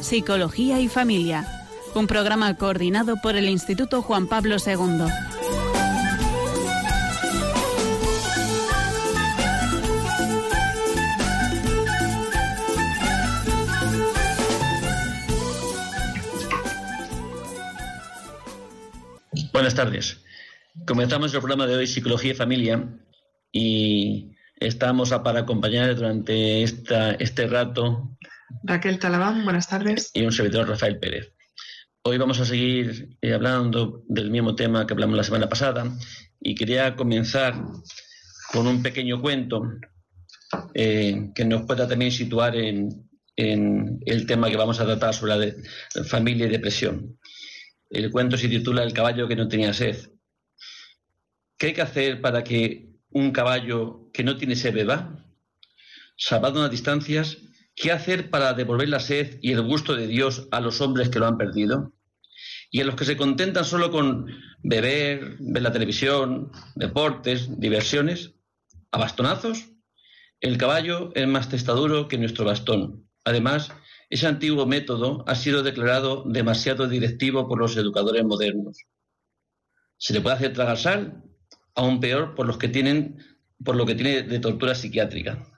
Psicología y Familia, un programa coordinado por el Instituto Juan Pablo II. Buenas tardes. Comenzamos el programa de hoy Psicología y Familia y estamos para acompañar durante esta, este rato Raquel Talabán, buenas tardes. Y un servidor, Rafael Pérez. Hoy vamos a seguir eh, hablando del mismo tema que hablamos la semana pasada y quería comenzar con un pequeño cuento eh, que nos pueda también situar en, el tema que vamos a tratar sobre la, familia y depresión. El cuento se titula El caballo que no tenía sed. ¿Qué hay que hacer para que un caballo que no tiene sed beba? Salvado unas distancias, ¿Qué hacer para devolver la sed y el gusto de Dios a los hombres que lo han perdido? Y a los que se contentan solo con beber, ver la televisión, deportes, diversiones, a bastonazos. El caballo es más testaduro que nuestro bastón. Además, ese antiguo método ha sido declarado demasiado directivo por los educadores modernos. Se le puede hacer tragar sal, aún peor por los que tienen, por lo que tiene de tortura psiquiátrica.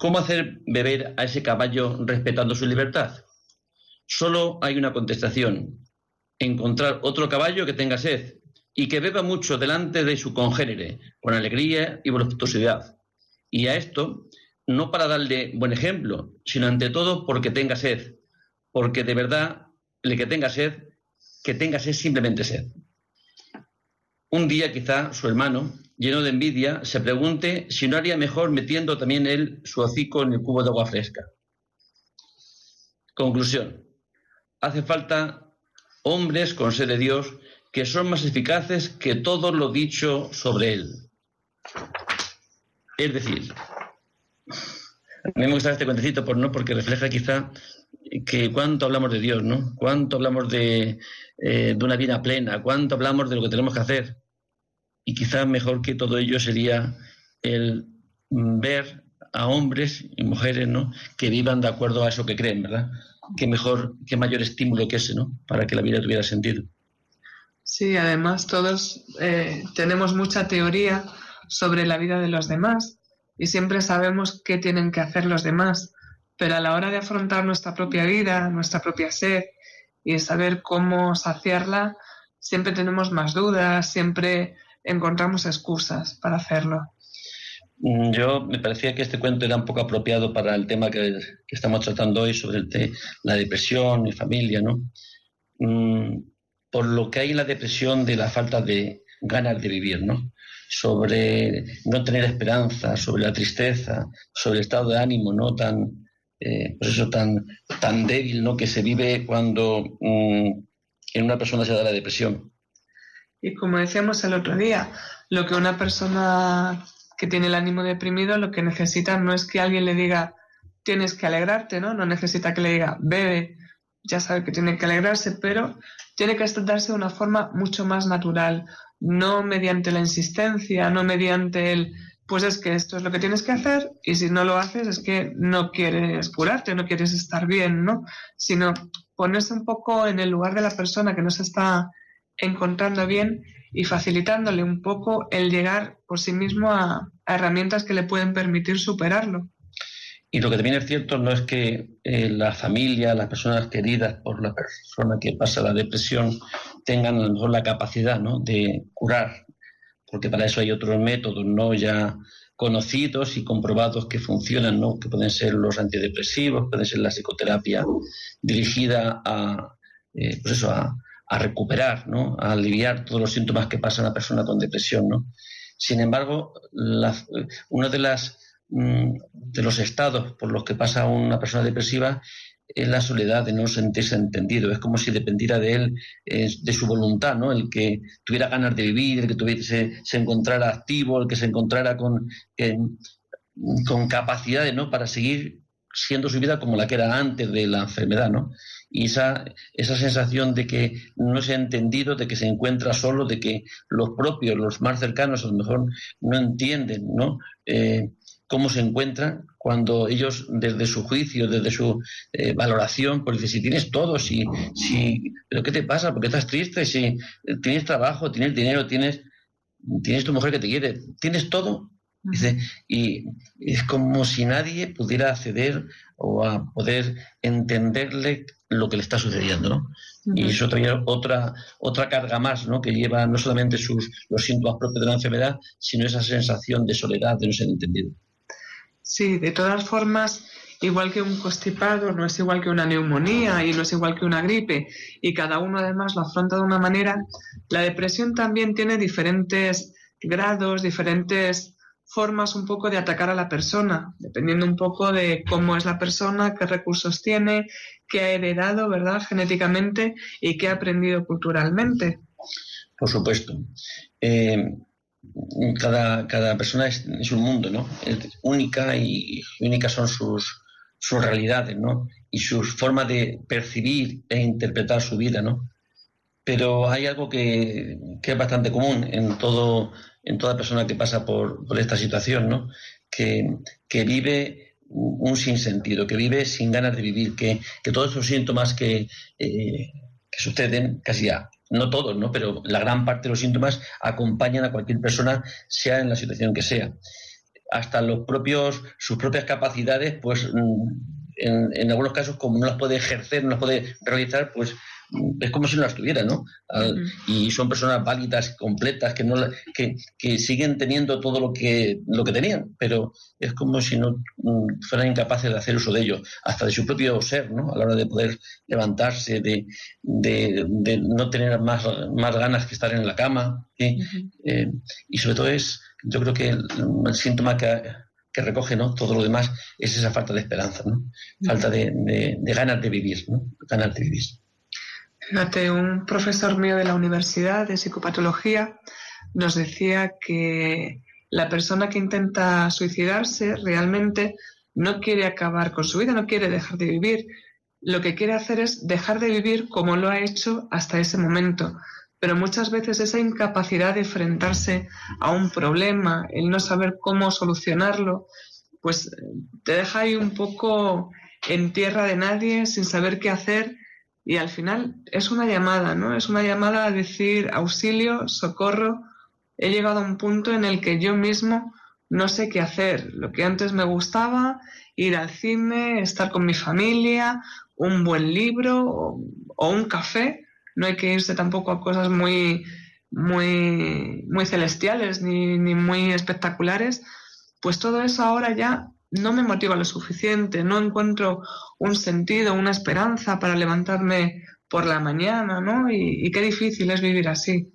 ¿Cómo hacer beber a ese caballo respetando su libertad? Solo hay una contestación. Encontrar otro caballo que tenga sed y que beba mucho delante de su congénere, con alegría y voluptuosidad. Y a esto, no para darle buen ejemplo, sino ante todo porque tenga sed. Porque de verdad, el que tenga sed, que tenga sed simplemente sed. Un día quizá su hermano, lleno de envidia, se pregunte si no haría mejor metiendo también él su hocico en el cubo de agua fresca. Conclusión. Hace falta hombres con sed de Dios que son más eficaces que todo lo dicho sobre él. Es decir, a mí me gusta este cuentecito por, ¿no? porque refleja quizá que cuánto hablamos de Dios, ¿no? Cuánto hablamos de, eh, de una vida plena, cuánto hablamos de lo que tenemos que hacer y quizás mejor que todo ello sería el ver a hombres y mujeres ¿no? que vivan de acuerdo a eso que creen, ¿verdad? Qué mejor, qué mayor estímulo que ese, ¿no? Para que la vida tuviera sentido. Sí, además todos eh, tenemos mucha teoría sobre la vida de los demás y siempre sabemos qué tienen que hacer los demás, pero a la hora de afrontar nuestra propia vida, nuestra propia sed y saber cómo saciarla, siempre tenemos más dudas, siempre encontramos excusas para hacerlo. Mm, yo me parecía que este cuento era un poco apropiado para el tema que, estamos tratando hoy sobre la depresión y familia, ¿no? Mm, por lo que hay en la depresión de la falta de ganas de vivir, ¿no? Sobre no tener esperanza, sobre la tristeza, sobre el estado de ánimo, ¿no? Tan, eh, eso, tan, tan débil, ¿no? Que se vive cuando mm, en una persona se da la depresión. Y como decíamos el otro día, lo que una persona que tiene el ánimo deprimido lo que necesita no es que alguien le diga tienes que alegrarte, ¿no? No necesita que le diga bebe, ya sabe que tiene que alegrarse, pero tiene que darse de una forma mucho más natural, no mediante la insistencia, no mediante el pues es que esto es lo que tienes que hacer y si no lo haces es que no quieres curarte, no quieres estar bien, ¿no? Sino ponerse un poco en el lugar de la persona que no se está encontrando bien y facilitándole un poco el llegar por sí mismo a, herramientas que le pueden permitir superarlo. Y lo que también es cierto no es que eh, la familia, las personas queridas por la persona que pasa la depresión tengan a lo mejor la capacidad ¿no? de curar, porque para eso hay otros métodos no ya conocidos y comprobados que funcionan, ¿no? que pueden ser los antidepresivos, pueden ser la psicoterapia dirigida a, eh, pues eso, a, a recuperar, ¿no? a aliviar todos los síntomas que pasa una persona con depresión. ¿no? Sin embargo, uno de, las, mm, de los estados por los que pasa una persona depresiva es la soledad de no sentirse entendido. Es como si dependiera de él, de su voluntad, ¿no? El que tuviera ganas de vivir, el que tuviese, se encontrara activo, el que se encontrara con, con capacidades, ¿no? Para seguir siendo su vida como la que era antes de la enfermedad, ¿no? Y esa, esa sensación de que no se ha entendido, de que se encuentra solo, de que los propios, los más cercanos a lo mejor no entienden, ¿no? Eh, cómo se encuentran cuando ellos desde su juicio, desde su eh, valoración, pues dicen, si tienes todo, si, si, pero ¿qué te pasa? ¿Por qué estás triste? Si eh, tienes trabajo, tienes dinero, tienes, tienes tu mujer que te quiere, tienes todo. Dice, y es como si nadie pudiera acceder o a poder entenderle lo que le está sucediendo, ¿no? Y eso trae otra, otra carga más, ¿no? Que lleva no solamente sus, los síntomas propios de la enfermedad, sino esa sensación de soledad, de no ser entendido. Sí, de todas formas, igual que un constipado, no es igual que una neumonía y no es igual que una gripe, y cada uno además lo afronta de una manera, la depresión también tiene diferentes grados, diferentes formas un poco de atacar a la persona, dependiendo un poco de cómo es la persona, qué recursos tiene, qué ha heredado, ¿verdad?, genéticamente y qué ha aprendido culturalmente. Por supuesto. Eh, cada, cada, persona es, un mundo, ¿no? Es única y únicas son sus, sus realidades, ¿no? Y sus formas de percibir e interpretar su vida, ¿no? Pero hay algo que, que es bastante común en todo en toda persona que pasa por, esta situación, ¿no? Que, vive un sinsentido, que vive sin ganas de vivir, que, todos esos síntomas que, eh, que suceden, casi ya, no todos, ¿no? pero la gran parte de los síntomas acompañan a cualquier persona, sea en la situación que sea. Hasta los propios, sus propias capacidades, pues mm, en, en algunos casos, como no las puede ejercer, no las puede realizar, pues es como si no las tuviera, ¿no? Y son personas válidas, completas, que, no, que, que, siguen teniendo todo lo que, lo que tenían, pero es como si no mm, fueran incapaces de hacer uso de ello, hasta de su propio ser, ¿no? A la hora de poder levantarse, de, de, no tener más, más ganas que estar en la cama. Eh, y sobre todo es, yo creo que el, síntoma que, que recoge ¿no? todo lo demás es esa falta de esperanza, ¿no? falta de, de, ganas de vivir, ¿no? ganas de vivir. Un profesor mío de la universidad de psicopatología nos decía que la persona que intenta suicidarse realmente no quiere acabar con su vida, no quiere dejar de vivir. Lo que quiere hacer es dejar de vivir como lo ha hecho hasta ese momento. Pero muchas veces esa incapacidad de enfrentarse a un problema, el no saber cómo solucionarlo, pues te deja ahí un poco en tierra de nadie, sin saber qué hacer y al final es una llamada, ¿no? Es una llamada a decir auxilio, socorro. He llegado a un punto en el que yo mismo no sé qué hacer. Lo que antes me gustaba, ir al cine, estar con mi familia, un buen libro o, un café. No hay que irse tampoco a cosas muy, muy, muy celestiales ni, ni muy espectaculares. Pues todo eso ahora ya no me motiva lo suficiente, no encuentro un sentido, una esperanza para levantarme por la mañana, ¿no? Y, qué difícil es vivir así.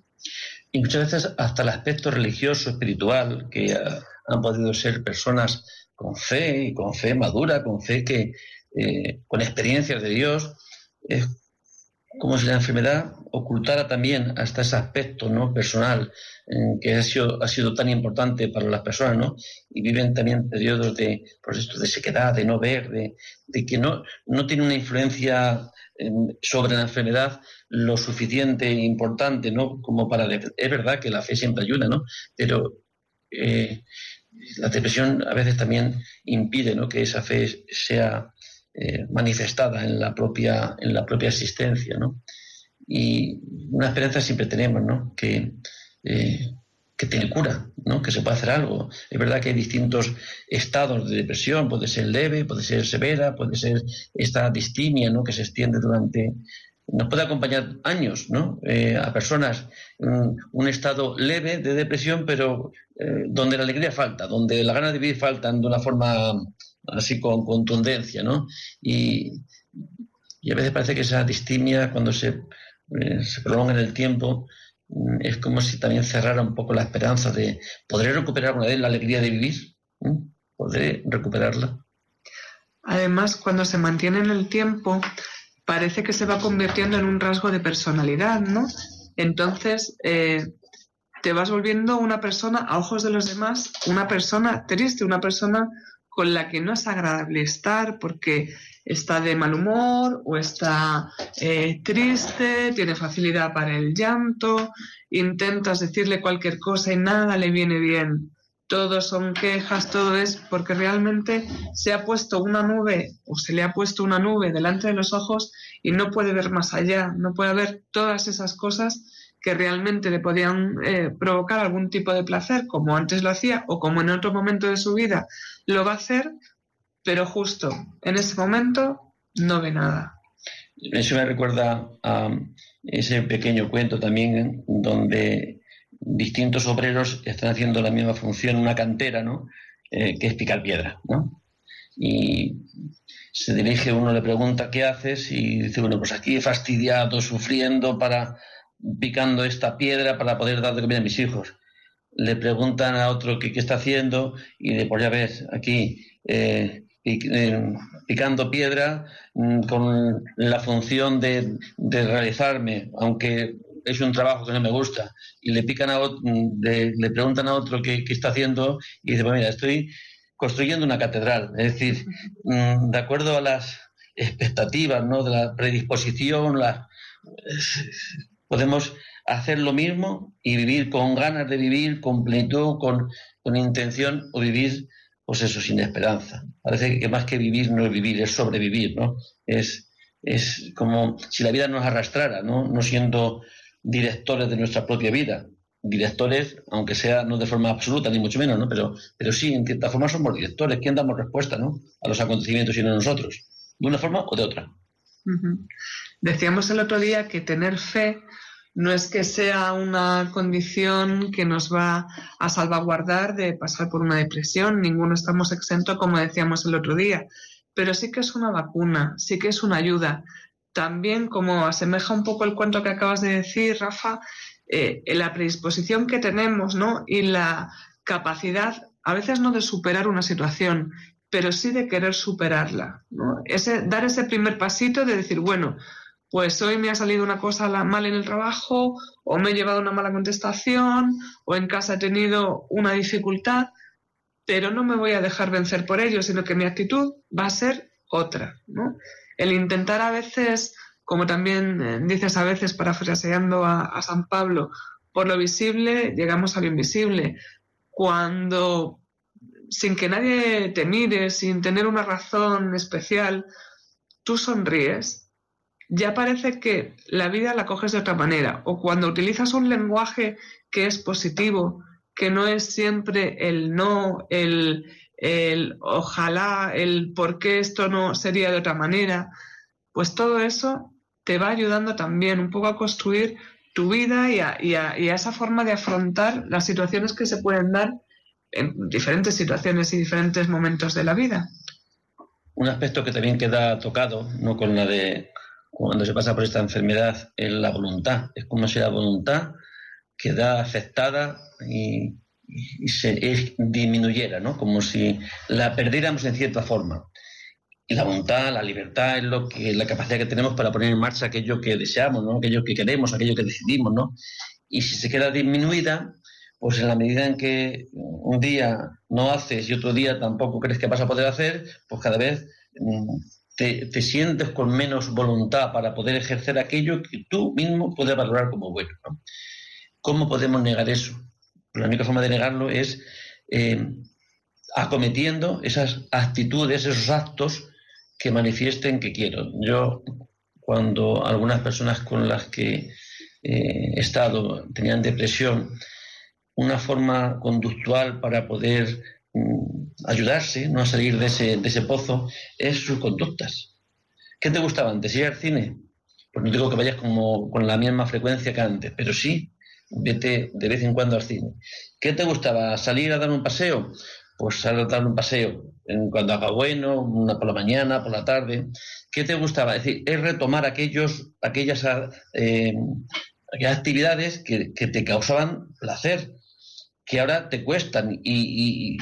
Y muchas veces hasta el aspecto religioso, espiritual, que han podido ser personas con fe y con fe madura, con fe que, eh, con experiencias de Dios, es como si la enfermedad ocultara también hasta ese aspecto ¿no? personal que ha sido, ha sido tan importante para las personas, ¿no? Y viven también periodos de, de sequedad, de no ver, de, que no, no tiene una influencia eh, sobre la enfermedad lo suficiente e importante, ¿no? Como para... Es verdad que la fe siempre ayuda, ¿no? Pero eh, la depresión a veces también impide, ¿no? Que esa fe sea manifestada en la propia, en la propia existencia, ¿no? Y una esperanza siempre tenemos, ¿no? Que, eh, que tiene cura, ¿no? que se puede hacer algo. Es verdad que hay distintos estados de depresión, puede ser leve, puede ser severa, puede ser esta distimia ¿no? que se extiende durante... Nos puede acompañar años ¿no? Eh, a personas en un estado leve de depresión, pero eh, donde la alegría falta, donde la ganas de vivir faltan de una forma así con contundencia. ¿no? Y, y a veces parece que esa distimia, cuando se, se prolonga en el tiempo, Mm, es como si también cerrara un poco la esperanza de ¿podré recuperar una vez la alegría de vivir? ¿Podré recuperarla? Además, cuando se mantiene en el tiempo, parece que se va convirtiendo en un rasgo de personalidad, ¿no? Entonces, eh, te vas volviendo una persona, a ojos de los demás, una persona triste, una persona con la que no es agradable estar porque está de mal humor o está eh, triste, tiene facilidad para el llanto, intentas decirle cualquier cosa y nada le viene bien. todo son quejas, todo es porque realmente se ha puesto una nube o se le ha puesto una nube delante de los ojos y no puede ver más allá, no puede ver todas esas cosas que realmente le podían eh, provocar algún tipo de placer, como antes lo hacía o como en otro momento de su vida lo va a hacer, pero justo en ese momento no ve nada. Eso me recuerda a ese pequeño cuento también donde distintos obreros están haciendo la misma función una cantera, ¿no? Eh, que es picar piedra, ¿no? Y se dirige, uno le pregunta qué haces y dice, bueno, pues aquí fastidiado, sufriendo para picando esta piedra para poder dar de comer a mis hijos. Le preguntan a otro qué, qué está haciendo y de por ya ves, aquí eh, eh, picando piedra mm, con la función de, realizarme, aunque es un trabajo que no me gusta, y le pican a mm, le preguntan a otro qué, está haciendo, y dice, pues mira, estoy construyendo una catedral. Es decir, mm, de acuerdo a las expectativas, ¿no? De la predisposición, la, podemos hacer lo mismo y vivir con ganas de vivir, con plenitud, con, con intención, o vivir pues eso, sin esperanza. Parece que más que vivir no es vivir, es sobrevivir, ¿no? Es, es como si la vida nos arrastrara, ¿no? No siendo directores de nuestra propia vida. Directores, aunque sea no de forma absoluta, ni mucho menos, ¿no? Pero, pero sí, en cierta forma somos directores. ¿Quién damos respuesta, ¿no? A los acontecimientos y no nosotros. De una forma o de otra. Decíamos el otro día que tener fe no es que sea una condición que nos va a salvaguardar de pasar por una depresión, ninguno estamos exentos, como decíamos el otro día, pero sí que es una vacuna, sí que es una ayuda. También, como asemeja un poco el cuento que acabas de decir, Rafa, eh, la predisposición que tenemos ¿no? y la capacidad, a veces no de superar una situación, pero sí de querer superarla. Ese, dar ese primer pasito de decir, bueno, pues hoy me ha salido una cosa mal en el trabajo, o me he llevado una mala contestación, o en casa he tenido una dificultad, pero no me voy a dejar vencer por ello, sino que mi actitud va a ser otra. El intentar a veces, como también eh, dices a veces parafraseando a, a San Pablo, por lo visible llegamos a lo invisible. Cuando sin que nadie te mire, sin tener una razón especial, tú sonríes, ya parece que la vida la coges de otra manera. O cuando utilizas un lenguaje que es positivo, que no es siempre el no, el, el ojalá, el por qué esto no sería de otra manera, pues todo eso te va ayudando también un poco a construir tu vida y a, y a, y a esa forma de afrontar las situaciones que se pueden dar en diferentes situaciones y diferentes momentos de la vida. Un aspecto que también queda tocado, no con la de cuando se pasa por esta enfermedad es la voluntad. Es como si la voluntad queda afectada y, se disminuyera, ¿no? Como si la perdiéramos en cierta forma. Y la voluntad, la libertad es lo que la capacidad que tenemos para poner en marcha aquello que deseamos, ¿no? Aquello que queremos, aquello que decidimos, ¿no? Y si se queda disminuida, pues en la medida en que un día no haces y otro día tampoco crees que vas a poder hacer, pues cada vez te, sientes con menos voluntad para poder ejercer aquello que tú mismo puedes valorar como bueno. ¿Cómo podemos negar eso? La única forma de negarlo es eh, acometiendo esas actitudes, esos actos que manifiesten que quiero. Yo, cuando algunas personas con las que eh, he estado tenían depresión, una forma conductual para poder ayudarse, no a salir de ese, de ese pozo, es sus conductas. ¿Qué te gustaba antes? ¿Ir al cine? Pues no digo que vayas como con la misma frecuencia que antes, pero sí, vete de vez en cuando al cine. ¿Qué te gustaba? ¿Salir a dar un paseo? Pues salir a dar un paseo en cuando haga bueno, una por la mañana, por la tarde. ¿Qué te gustaba? Es decir, es retomar aquellos, aquellas, eh, aquellas actividades que, que te causaban placer, que ahora te cuestan y,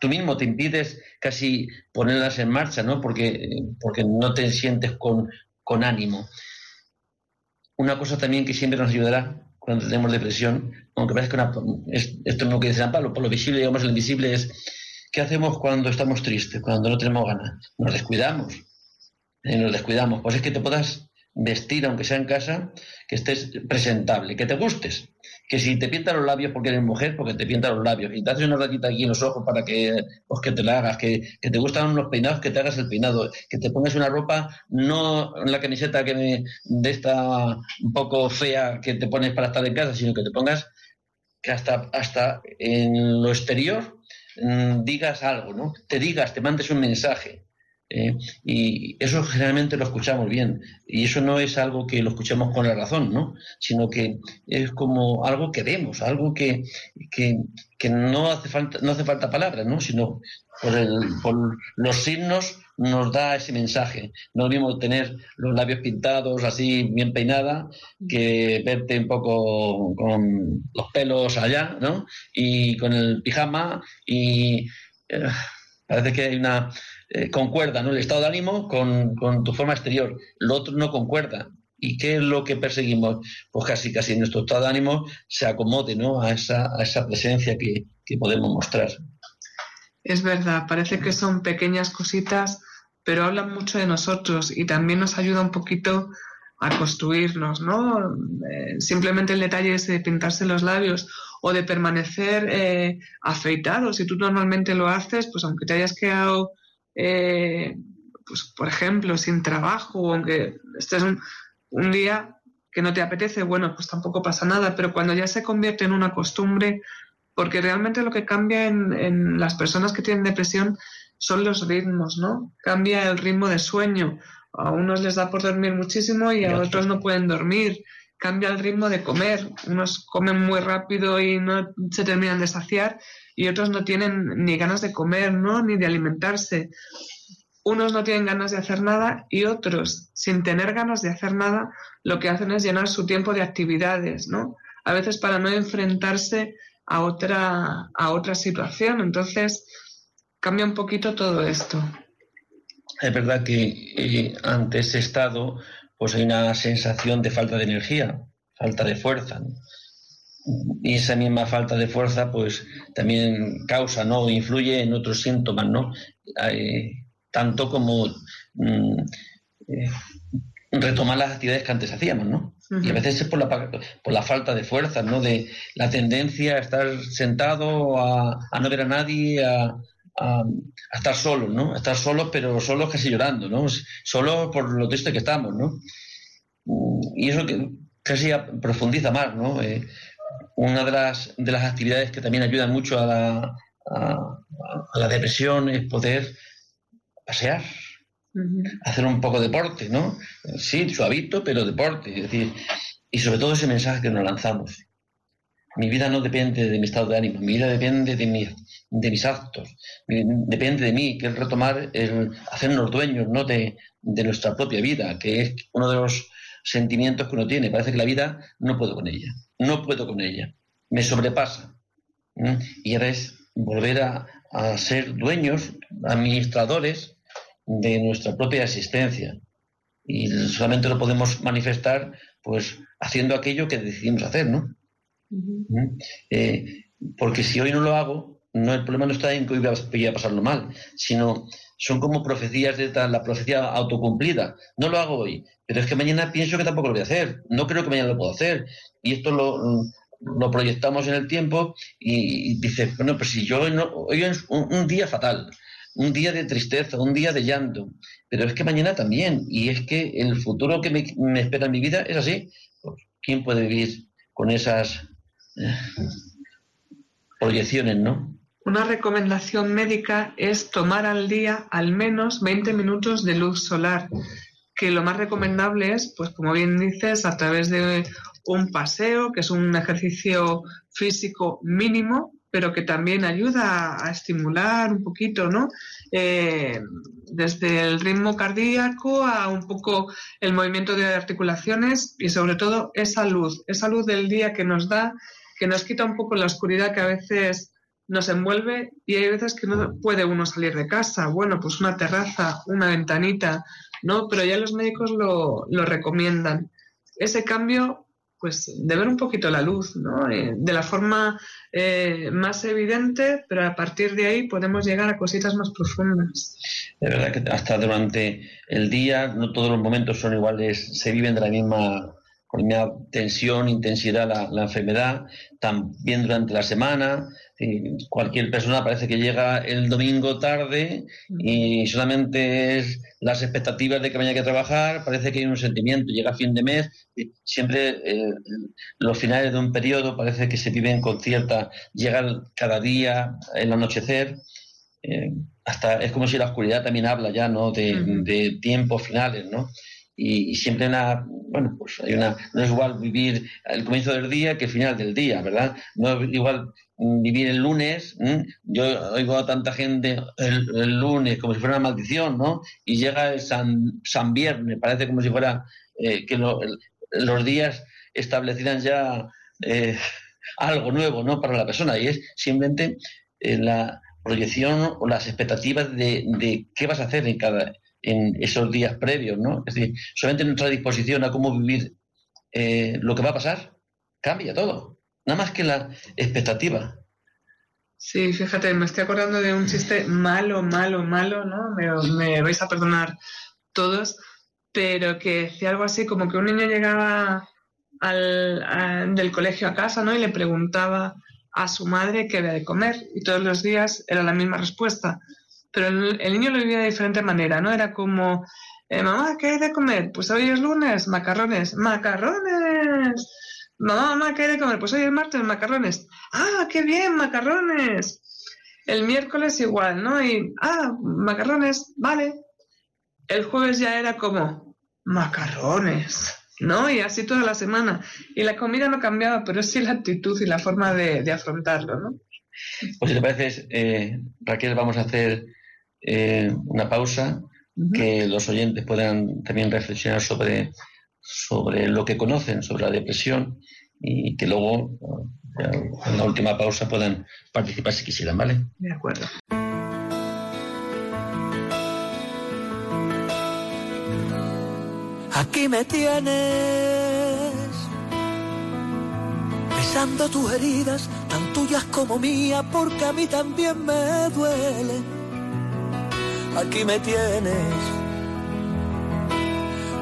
tú mismo te impides casi ponerlas en marcha, ¿no? Porque, porque no te sientes con, con ánimo. Una cosa también que siempre nos ayudará cuando tenemos depresión, aunque parezca una, esto es lo que dice San Pablo, por lo visible, digamos, lo invisible es, ¿qué hacemos cuando estamos tristes, cuando no tenemos ganas? Nos descuidamos, eh, nos descuidamos. Pues es que te puedas vestir, aunque sea en casa, que estés presentable, que te gustes. Que si te pintan los labios porque eres mujer, porque te pintan los labios. Y te haces una ratita aquí en los ojos para que, pues, que te la hagas. Que, que te gustan unos peinados, que te hagas el peinado. Que te pongas una ropa, no la camiseta que de esta un poco fea que te pones para estar en casa, sino que te pongas que hasta, hasta en lo exterior mm, digas algo, ¿no? Te digas, te mandes un mensaje. ¿Eh? y eso generalmente lo escuchamos bien. Y eso no es algo que lo escuchemos con la razón, ¿no? Sino que es como algo que vemos, algo que, que, no, hace falta, no hace falta palabras, ¿no? Sino por, el, por los signos nos da ese mensaje. No es tener los labios pintados así bien peinada que verte un poco con los pelos allá, ¿no? Y con el pijama y eh, parece que hay una eh, concuerda, ¿no? El estado de ánimo con, tu forma exterior. Lo otro no concuerda. ¿Y qué es lo que perseguimos? Pues casi, casi nuestro estado de ánimo se acomode, ¿no? A esa, a esa presencia que, que podemos mostrar. Es verdad, parece que son pequeñas cositas, pero hablan mucho de nosotros y también nos ayuda un poquito a construirnos, ¿no? Eh, simplemente el detalle es de pintarse los labios o de permanecer eh, afeitado. Si tú normalmente lo haces, pues aunque te hayas quedado eh, pues por ejemplo, sin trabajo, aunque estés un, un, día que no te apetece, bueno, pues tampoco pasa nada, pero cuando ya se convierte en una costumbre, porque realmente lo que cambia en, en las personas que tienen depresión son los ritmos, ¿no? Cambia el ritmo de sueño. A unos les da por dormir muchísimo y a otros no pueden dormir. Cambia el ritmo de comer. Unos comen muy rápido y no se terminan de saciar y otros no tienen ni ganas de comer, ¿no? Ni de alimentarse. Unos no tienen ganas de hacer nada y otros, sin tener ganas de hacer nada, lo que hacen es llenar su tiempo de actividades, ¿no? A veces para no enfrentarse a otra, a otra situación. Entonces, cambia un poquito todo esto. Es verdad que eh, ante ese estado, pues hay una sensación de falta de energía, falta de fuerza. ¿no? Y esa misma falta de fuerza pues también causa no influye en otros síntomas no tanto como mm, eh, retomar las actividades que antes hacíamos no y a veces es por la, por la falta de fuerza no de la tendencia a estar sentado a, no ver a nadie a, estar solos, ¿no? A estar solos, pero solos casi llorando, ¿no? Solo por lo triste que estamos, ¿no? Y eso que casi profundiza más, ¿no? Eh, una de las, de las actividades que también ayuda mucho a la, a, la depresión es poder pasear, hacer un poco de deporte, ¿no? Sí, suavito, pero deporte. Es decir, y sobre todo ese mensaje que nos lanzamos. Mi vida no depende de mi estado de ánimo, mi vida depende de, mi, de mis actos, depende de mí, que es retomar, el hacernos dueños ¿no? de, de nuestra propia vida, que es uno de los sentimientos que uno tiene. Parece que la vida no puedo con ella no puedo con ella, me sobrepasa. Y ahora es volver a, ser dueños, administradores de nuestra propia existencia. Y solamente lo podemos manifestar pues haciendo aquello que decidimos hacer, ¿no? Eh, porque si hoy no lo hago, no el problema no está en que hoy voy a pasarlo mal, sino son como profecías de la profecía autocumplida. No lo hago hoy, pero es que mañana pienso que tampoco lo voy a hacer. No creo que mañana lo puedo hacer. Y esto lo, proyectamos en el tiempo y, dice, bueno, pues si yo hoy es un, día fatal, un día de tristeza, un día de llanto, pero es que mañana también. Y es que el futuro que me, espera en mi vida es así. Pues, ¿Quién puede vivir con esas eh, proyecciones, no? Una recomendación médica es tomar al día al menos 20 minutos de luz solar, que lo más recomendable es, pues como bien dices, a través de un paseo, que es un ejercicio físico mínimo, pero que también ayuda a, estimular un poquito, ¿no? Eh, desde el ritmo cardíaco a un poco el movimiento de articulaciones y sobre todo esa luz, esa luz del día que nos da, que nos quita un poco la oscuridad que a veces nos envuelve y hay veces que no puede uno salir de casa. Bueno, pues una terraza, una ventanita, ¿no? Pero ya los médicos lo, lo recomiendan. Ese cambio pues de ver un poquito la luz, ¿no? Eh, de la forma eh, más evidente, pero a partir de ahí podemos llegar a cositas más profundas. De verdad que hasta durante el día no todos los momentos son iguales, se viven de la misma tensión, intensidad la, la, enfermedad, también durante la semana. Cualquier persona parece que llega el domingo tarde y solamente es las expectativas de que vaya a trabajar, parece que hay un sentimiento, llega fin de mes, siempre eh, los finales de un periodo parece que se viven con cierta, llega cada día el anochecer. Eh, hasta es como si la oscuridad también habla ya, ¿no? De, de tiempos finales, ¿no? y, siempre una, bueno, pues hay una, no es igual vivir el comienzo del día que el final del día, ¿verdad? No es igual vivir el lunes, yo oigo a tanta gente el, lunes como si fuera una maldición, ¿no? Y llega el San, San Viernes, parece como si fuera eh, que los días establecieran ya eh, algo nuevo, ¿no? Para la persona y es simplemente eh, la proyección o las expectativas de, de qué vas a hacer en cada en esos días previos, ¿no? Es decir, solamente nuestra disposición a cómo vivir eh, lo que va a pasar cambia todo, nada más que la expectativa. Sí, fíjate, me estoy acordando de un chiste malo, malo, malo, ¿no? Me, vais a perdonar todos, pero que decía algo así como que un niño llegaba al, del colegio a casa, ¿no? Y le preguntaba a su madre qué había de comer y todos los días era la misma respuesta pero el, niño lo vivía de diferente manera, ¿no? Era como, eh, mamá, ¿qué hay de comer? Pues hoy es lunes, macarrones, macarrones. Mamá, mamá, ¿qué hay de comer? Pues hoy es martes, macarrones. Ah, qué bien, macarrones. El miércoles igual, ¿no? Y, ah, macarrones, vale. El jueves ya era como, macarrones, ¿no? Y así toda la semana. Y la comida no cambiaba, pero sí la actitud y la forma de, afrontarlo, ¿no? Pues si te parece, eh, Raquel, vamos a hacer eh, una pausa, que los oyentes puedan también reflexionar sobre, sobre lo que conocen, sobre la depresión y que luego en la última pausa puedan participar si quisieran, ¿vale? De acuerdo. Aquí me tienes, besando tus heridas, tan tuyas como mías, porque a mí también me duelen aquí me tienes.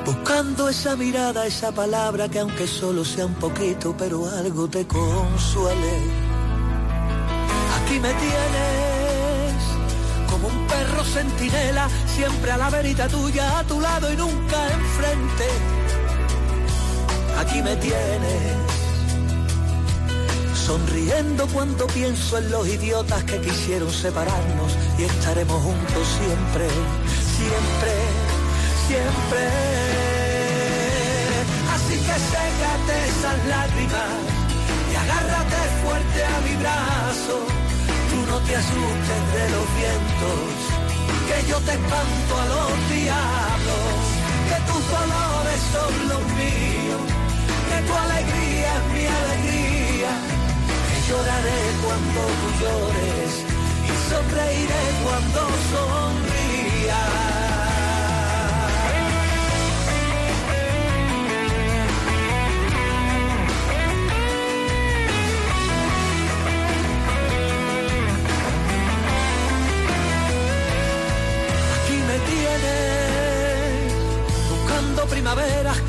Buscando esa mirada, esa palabra que aunque solo sea un poquito, pero algo te consuele. Aquí me tienes, como un perro centinela, siempre a la verita tuya, a tu lado y nunca enfrente. Aquí me tienes sonriendo cuando pienso en los idiotas que quisieron separarnos y estaremos juntos siempre, siempre, siempre. Que sécate esas lágrimas y agárrate fuerte a mi brazo. Tú no te asustes de los vientos, que yo te espanto a los diablos, que tus dolores son los míos, que tu alegría es mi alegría lloraré cuando tú llores y sonreiré cuando sonría.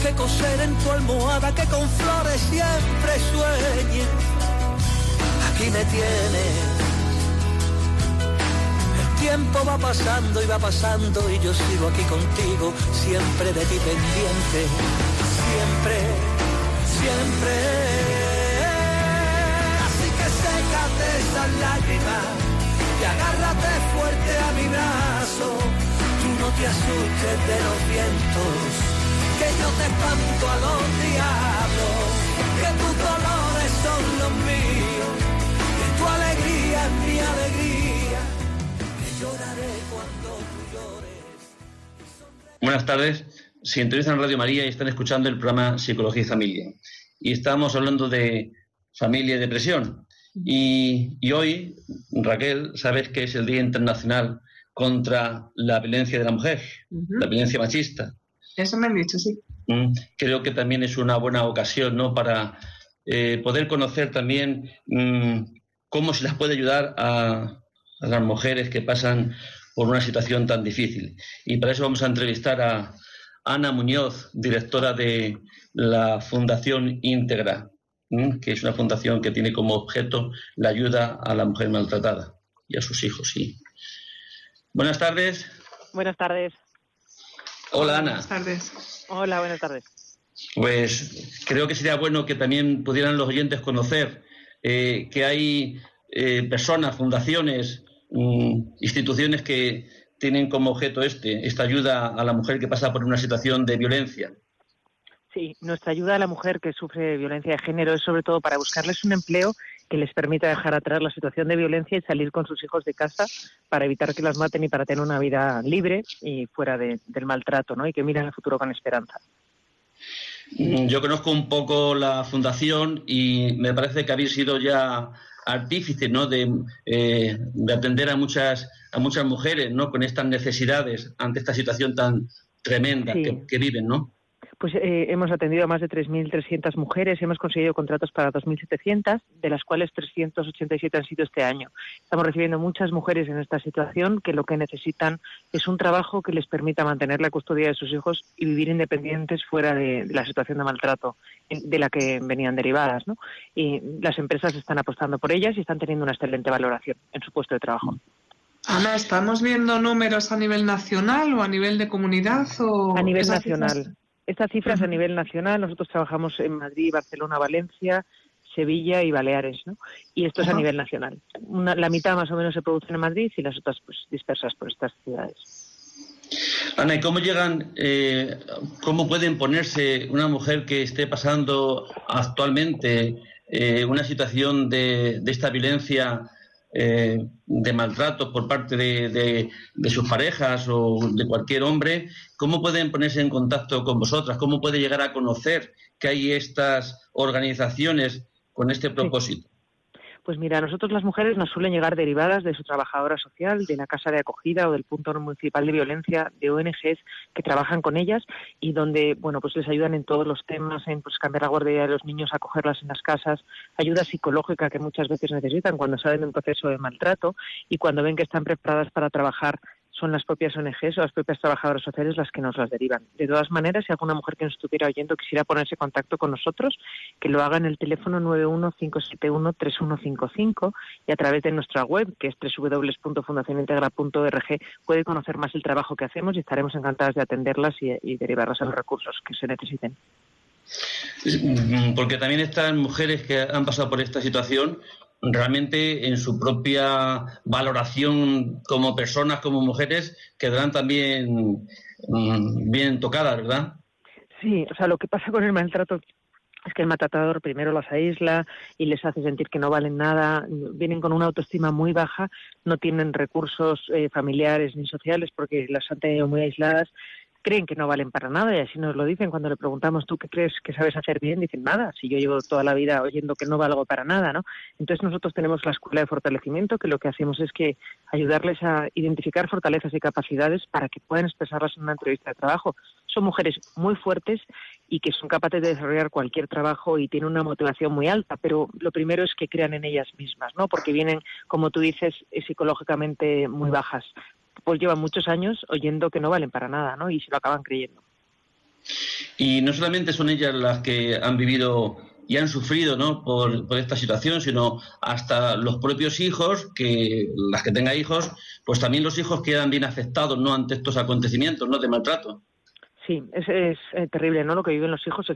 Que coser en tu almohada, que con flores siempre sueñes aquí me tienes. Tiempo va pasando y va pasando y yo sigo aquí contigo, siempre de ti pendiente, siempre, siempre. Así que sécate esas lágrimas y agárrate fuerte a mi brazo. Tú no te asustes de los vientos, yo te espanto a los diablos, que tus dolores son los míos alegría mi alegría, cuando Buenas tardes, sintonizan Radio María y están escuchando el programa Psicología y Familia. Y estamos hablando de familia y depresión. Y, hoy, Raquel, sabes que es el Día Internacional contra la violencia de la mujer, la violencia machista. Eso me han dicho, sí. mm, creo que también es una buena ocasión ¿no? para eh, poder conocer también mm, cómo se las puede ayudar a, las mujeres que pasan por una situación tan difícil. Y para eso vamos a entrevistar a Ana Muñoz, directora de la Fundación Íntegra, que es una fundación que tiene como objeto la ayuda a la mujer maltratada y a sus hijos. Sí. Buenas tardes. Buenas tardes. Hola, Ana. Buenas tardes. Hola, buenas tardes. Pues creo que sería bueno que también pudieran los oyentes conocer eh, que hay eh, personas, fundaciones, mm, instituciones que tienen como objeto este, esta ayuda a la mujer que pasa por una situación de violencia. Sí, nuestra ayuda a la mujer que sufre violencia de género es sobre todo para buscarles un empleo que les permita dejar atrás la situación de violencia y salir con sus hijos de casa para evitar que las maten y para tener una vida libre y fuera del maltrato, ¿no? Y que miren el futuro con esperanza. Mm, yo conozco un poco la fundación y me parece que habéis sido ya artífices, ¿no? De, eh, de atender a muchas a muchas mujeres, ¿no? Con estas necesidades ante esta situación tan tremenda que, que viven, ¿no? Pues eh, hemos atendido a más de 3.300 mujeres, hemos conseguido contratos para 2.700, de las cuales 387 han sido este año. Estamos recibiendo muchas mujeres en esta situación que lo que necesitan es un trabajo que les permita mantener la custodia de sus hijos y vivir independientes fuera de, la situación de maltrato de la que venían derivadas. ¿no? Y las empresas están apostando por ellas y están teniendo una excelente valoración en su puesto de trabajo. Ana, ¿estamos viendo números a nivel nacional o a nivel de comunidad? O a nivel nacional. Estas cifras a nivel nacional, nosotros trabajamos en Madrid, Barcelona, Valencia, Sevilla y Baleares, ¿no? Y esto es a nivel nacional. la mitad más o menos se produce en Madrid y las otras pues dispersas por estas ciudades. Ana, ¿y cómo llegan, eh, cómo pueden ponerse una mujer que esté pasando actualmente eh, una situación de, de esta violencia eh, de maltrato por parte de, sus parejas o de cualquier hombre, ¿cómo pueden ponerse en contacto con vosotras? ¿Cómo puede llegar a conocer que hay estas organizaciones con este propósito? Pues mira, a nosotros las mujeres nos suelen llegar derivadas de su trabajadora social, de la casa de acogida o del punto municipal de violencia, de ONGs que trabajan con ellas y donde, bueno, pues les ayudan en todos los temas, en pues cambiar la guardia de los niños, acogerlas en las casas, ayuda psicológica que muchas veces necesitan cuando salen de un proceso de maltrato y cuando ven que están preparadas para trabajar son las propias ONGs o las propias trabajadoras sociales las que nos las derivan. De todas maneras, si alguna mujer que nos estuviera oyendo quisiera ponerse en contacto con nosotros, que lo haga en el teléfono 915713155 y a través de nuestra web, que es www.fundacionintegra.org, puede conocer más el trabajo que hacemos y estaremos encantadas de atenderlas y, y derivarlas a los recursos que se necesiten. Porque también están mujeres que han pasado por esta situación realmente en su propia valoración como personas, como mujeres, quedarán también mm, bien tocadas, ¿verdad? Sí, o sea, lo que pasa con el maltrato es que el maltratador primero las aísla y les hace sentir que no valen nada, vienen con una autoestima muy baja, no tienen recursos eh, familiares ni sociales porque las han tenido muy aisladas creen que no valen para nada y así nos lo dicen cuando le preguntamos tú qué crees que sabes hacer bien, dicen nada, si yo llevo toda la vida oyendo que no valgo para nada, ¿no? Entonces nosotros tenemos la escuela de fortalecimiento que lo que hacemos es que ayudarles a identificar fortalezas y capacidades para que puedan expresarlas en una entrevista de trabajo. Son mujeres muy fuertes y que son capaces de desarrollar cualquier trabajo y tienen una motivación muy alta, pero lo primero es que crean en ellas mismas, ¿no? Porque vienen, como tú dices, psicológicamente muy bajas pues llevan muchos años oyendo que no valen para nada, ¿no? Y se lo acaban creyendo. Y no solamente son ellas las que han vivido y han sufrido ¿no? por, por, esta situación, sino hasta los propios hijos, que las que tengan hijos, pues también los hijos quedan bien afectados ¿no? ante estos acontecimientos ¿no? de maltrato. Sí, es, eh, terrible, ¿no? Lo que viven los hijos.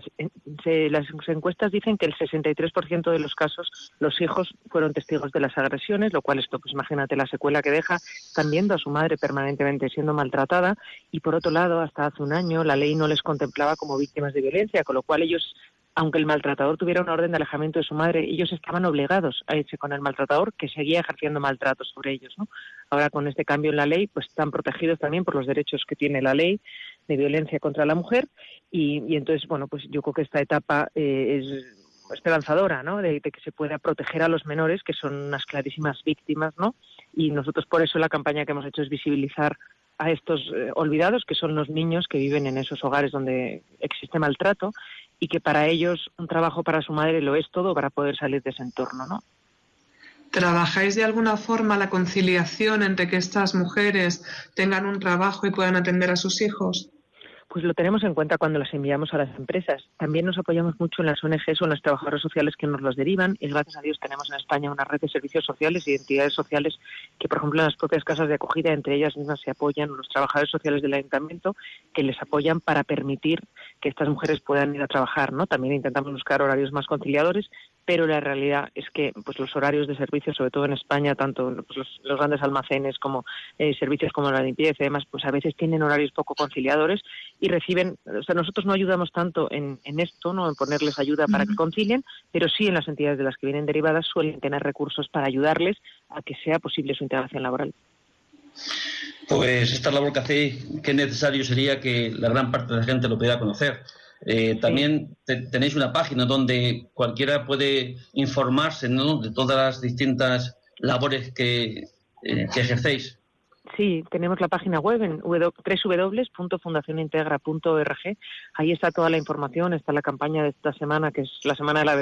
las encuestas dicen que el 63% de los casos los hijos fueron testigos de las agresiones, lo cual esto, pues imagínate la secuela que deja, están viendo a su madre permanentemente siendo maltratada y por otro lado, hasta hace un año la ley no les contemplaba como víctimas de violencia, con lo cual ellos aunque el maltratador tuviera una orden de alejamiento de su madre, ellos estaban obligados a irse con el maltratador que seguía ejerciendo maltrato sobre ellos. ¿no? Ahora con este cambio en la ley, pues están protegidos también por los derechos que tiene la ley de violencia contra la mujer y, entonces, bueno, pues yo creo que esta etapa eh, es esperanzadora, ¿no? De, que se pueda proteger a los menores, que son unas clarísimas víctimas, ¿no? Y nosotros por eso la campaña que hemos hecho es visibilizar a estos eh, olvidados, que son los niños que viven en esos hogares donde existe maltrato y que para ellos un trabajo para su madre lo es todo para poder salir de ese entorno, ¿no? ¿Trabajáis de alguna forma la conciliación entre que estas mujeres tengan un trabajo y puedan atender a sus hijos? Pues lo tenemos en cuenta cuando las enviamos a las empresas. También nos apoyamos mucho en las ONGs o en los trabajadores sociales que nos los derivan y gracias a Dios tenemos en España una red de servicios sociales y entidades sociales que, por ejemplo, en las propias casas de acogida, entre ellas mismas se apoyan los trabajadores sociales del ayuntamiento que les apoyan para permitir que estas mujeres puedan ir a trabajar, ¿no? También intentamos buscar horarios más conciliadores pero la realidad es que pues los horarios de servicio, sobre todo en España, tanto pues, los, grandes almacenes como eh, servicios como la limpieza y demás, pues a veces tienen horarios poco conciliadores y reciben, o sea, nosotros no ayudamos tanto en, esto, no en ponerles ayuda para que concilien, pero sí en las entidades de las que vienen derivadas suelen tener recursos para ayudarles a que sea posible su integración laboral. Pues esta labor que hacéis, qué necesario sería que la gran parte de la gente lo pudiera conocer. Eh, también tenéis una página donde cualquiera puede informarse de todas las distintas labores que, eh, que ejercéis. Sí, tenemos la página web en www.fundacionintegra.org. Ahí está toda la información, está la campaña de esta semana, que es la semana de la,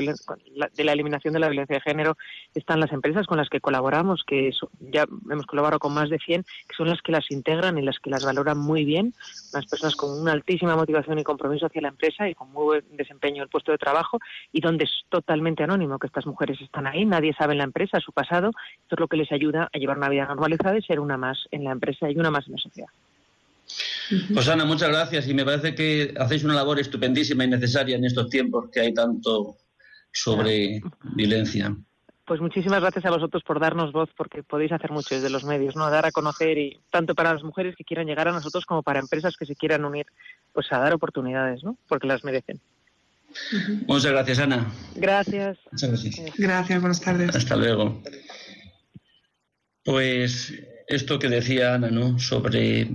de la eliminación de la violencia de género. Están las empresas con las que colaboramos, que ya hemos colaborado con más de 100, que son las que las integran y las que las valoran muy bien. Unas personas con una altísima motivación y compromiso hacia la empresa y con muy buen desempeño en el puesto de trabajo y donde es totalmente anónimo que estas mujeres están ahí. Nadie sabe en la empresa su pasado. Esto es lo que les ayuda a llevar una vida normalizada y ser una más en la empresa y una más en la sociedad. Pues Ana, muchas gracias y me parece que hacéis una labor estupendísima y necesaria en estos tiempos que hay tanto sobre violencia. Pues muchísimas gracias a vosotros por darnos voz, porque podéis hacer mucho desde los medios, ¿no? Dar a conocer y tanto para las mujeres que quieran llegar a nosotros como para empresas que se quieran unir, pues a dar oportunidades, ¿no? Porque las merecen. Muchas gracias, Ana. Gracias. Muchas gracias. Gracias, buenas tardes. Hasta luego. Pues esto que decía Ana, ¿no? Sobre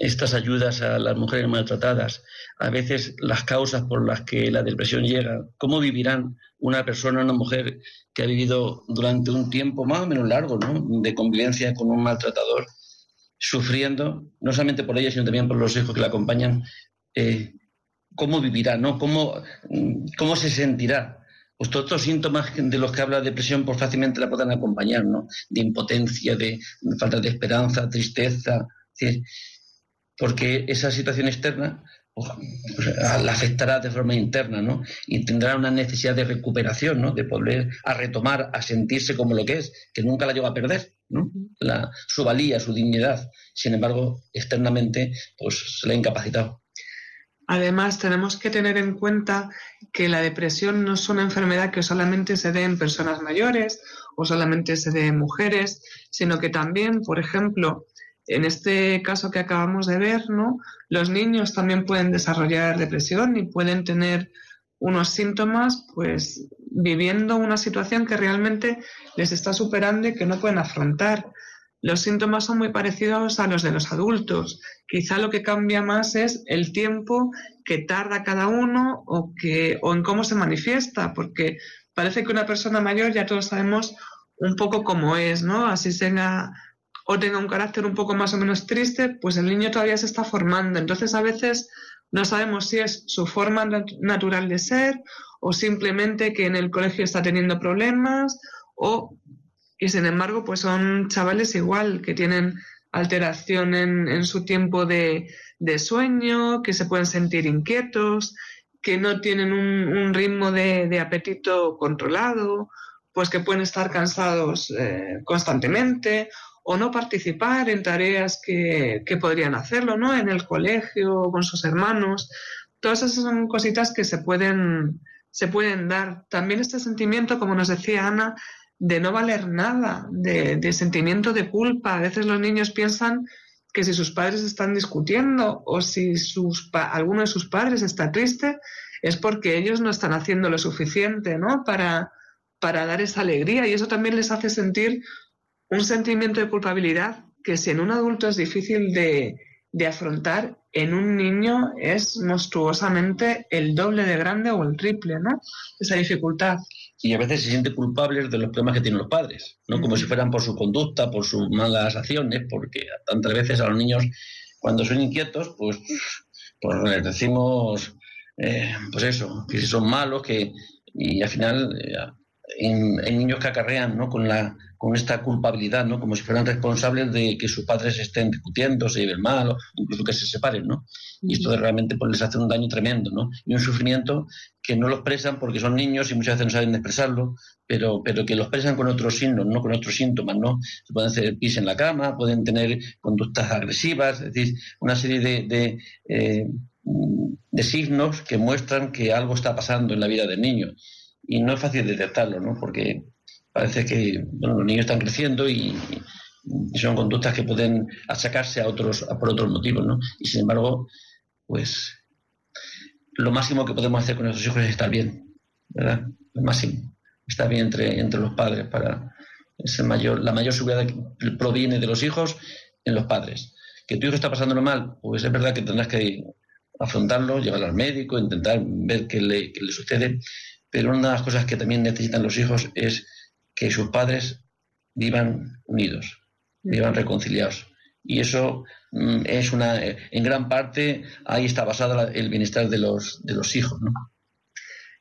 estas ayudas a las mujeres maltratadas, a veces las causas por las que la depresión llega, cómo vivirán una persona, una mujer que ha vivido durante un tiempo más o menos largo, ¿no? De convivencia con un maltratador, sufriendo, no solamente por ella, sino también por los hijos que la acompañan, eh, cómo vivirá, ¿no? Cómo, cómo se sentirá pues todos estos síntomas de los que habla la depresión pues fácilmente la pueden acompañar, ¿no? De impotencia, de, falta de esperanza, tristeza, porque esa situación externa pues, pues, la afectará de forma interna, ¿no? Y tendrá una necesidad de recuperación, ¿no? De poder a retomar, a sentirse como lo que es, que nunca la lleva a perder, ¿no? La, su valía, su dignidad. Sin embargo, externamente, pues se le ha incapacitado. Además, tenemos que tener en cuenta que la depresión no es una enfermedad que solamente se dé en personas mayores o solamente se dé en mujeres, sino que también, por ejemplo, en este caso que acabamos de ver. Los niños también pueden desarrollar depresión y pueden tener unos síntomas, pues viviendo una situación que realmente les está superando y que no pueden afrontar. Los síntomas son muy parecidos a los de los adultos. Quizá lo que cambia más es el tiempo que tarda cada uno o, en cómo se manifiesta, porque parece que una persona mayor ya todos sabemos un poco cómo es, ¿no? Así tenga o tenga un carácter un poco más o menos triste, pues el niño todavía se está formando. Entonces a veces no sabemos si es su forma natural de ser o simplemente que en el colegio está teniendo problemas o y sin embargo, pues son chavales igual, que tienen alteración en, su tiempo de, sueño, que se pueden sentir inquietos, que no tienen un, ritmo de, apetito controlado, pues que pueden estar cansados eh, constantemente o no participar en tareas que, que, podrían hacerlo, ¿no? En el colegio, con sus hermanos. Todas esas son cositas que se pueden, se pueden dar. También este sentimiento, como nos decía Ana, de no valer nada, de, sentimiento de culpa. A veces los niños piensan que si sus padres están discutiendo o si sus alguno de sus padres está triste, es porque ellos no están haciendo lo suficiente ¿no? para, para dar esa alegría y eso también les hace sentir un sentimiento de culpabilidad que si en un adulto es difícil de, de afrontar en un niño es monstruosamente el doble de grande o el triple, ¿no? Esa dificultad. Y a veces se siente culpable de los problemas que tienen los padres, ¿no? Como si fueran por su conducta, por sus malas acciones, porque tantas veces a los niños, cuando son inquietos, pues, pues les decimos, eh, pues eso, que si son malos, que y al final eh, hay niños que acarrean ¿no? con la con esta culpabilidad, ¿no? Como si fueran responsables de que sus padres estén discutiendo, se lleven mal, o incluso que se separen, ¿no? Y esto realmente pues, les hace un daño tremendo, ¿no? Y un sufrimiento que no lo expresan porque son niños y muchas veces no saben expresarlo, pero, pero que lo expresan con otros signos, no con otros síntomas, ¿no? Se pueden hacer pis en la cama, pueden tener conductas agresivas, es decir, una serie de, de, eh, de signos que muestran que algo está pasando en la vida del niño. Y no es fácil detectarlo, ¿no? Porque parece que los niños están creciendo y, son conductas que pueden achacarse a otros por otros motivos, ¿no? Y sin embargo, pues lo máximo que podemos hacer con nuestros hijos es estar bien, ¿verdad? Lo máximo, estar bien entre, entre los padres para es mayor, la mayor seguridad proviene de los hijos en los padres. Que tu hijo está pasándolo mal, pues es verdad que tendrás que afrontarlo, llevarlo al médico, intentar ver qué le, qué le sucede, pero una de las cosas que también necesitan los hijos es que sus padres vivan unidos, vivan reconciliados. Y eso mm, es una, en gran parte, ahí está basado el bienestar de los, de los hijos, ¿no?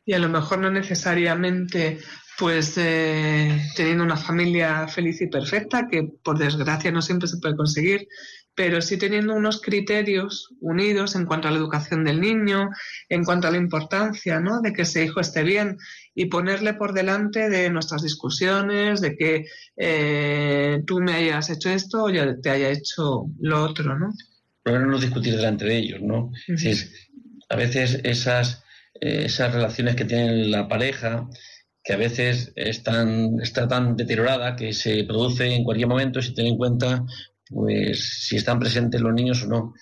Y a lo mejor no necesariamente pues eh, teniendo una familia feliz y perfecta, que por desgracia no siempre se puede conseguir, pero sí teniendo unos criterios unidos en cuanto a la educación del niño, en cuanto a la importancia ¿no? de que ese hijo esté bien y ponerle por delante de nuestras discusiones, de que eh, tú me hayas hecho esto o yo te haya hecho lo otro, ¿no? Pero no discutir delante de ellos, ¿no? a veces esas, eh, esas relaciones que tiene la pareja, que a veces están, está tan deteriorada que se produce en cualquier momento si tienen en cuenta pues si están presentes los niños o no.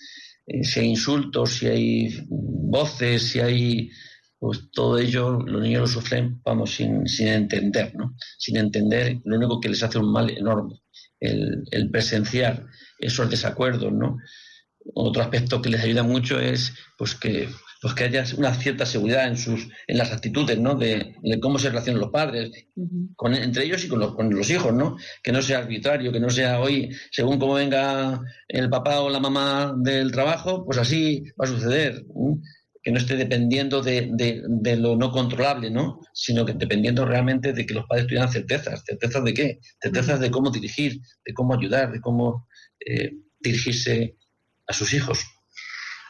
Eh, si hay insultos, si hay voces, si hay pues todo ello los niños lo sufren, vamos, sin, sin entender, ¿no? Sin entender, lo único que les hace un mal enorme, el, el presenciar esos desacuerdos, ¿no? Otro aspecto que les ayuda mucho es pues que pues que haya una cierta seguridad en sus en las actitudes no de, cómo se relacionan los padres con, entre ellos y con los, con los, hijos no que no sea arbitrario que no sea hoy según cómo venga el papá o la mamá del trabajo pues así va a suceder que no esté dependiendo de, de, lo no controlable no sino que dependiendo realmente de que los padres tuvieran certezas. Certezas de qué certezas de cómo dirigir de cómo ayudar de cómo eh, dirigirse a sus hijos.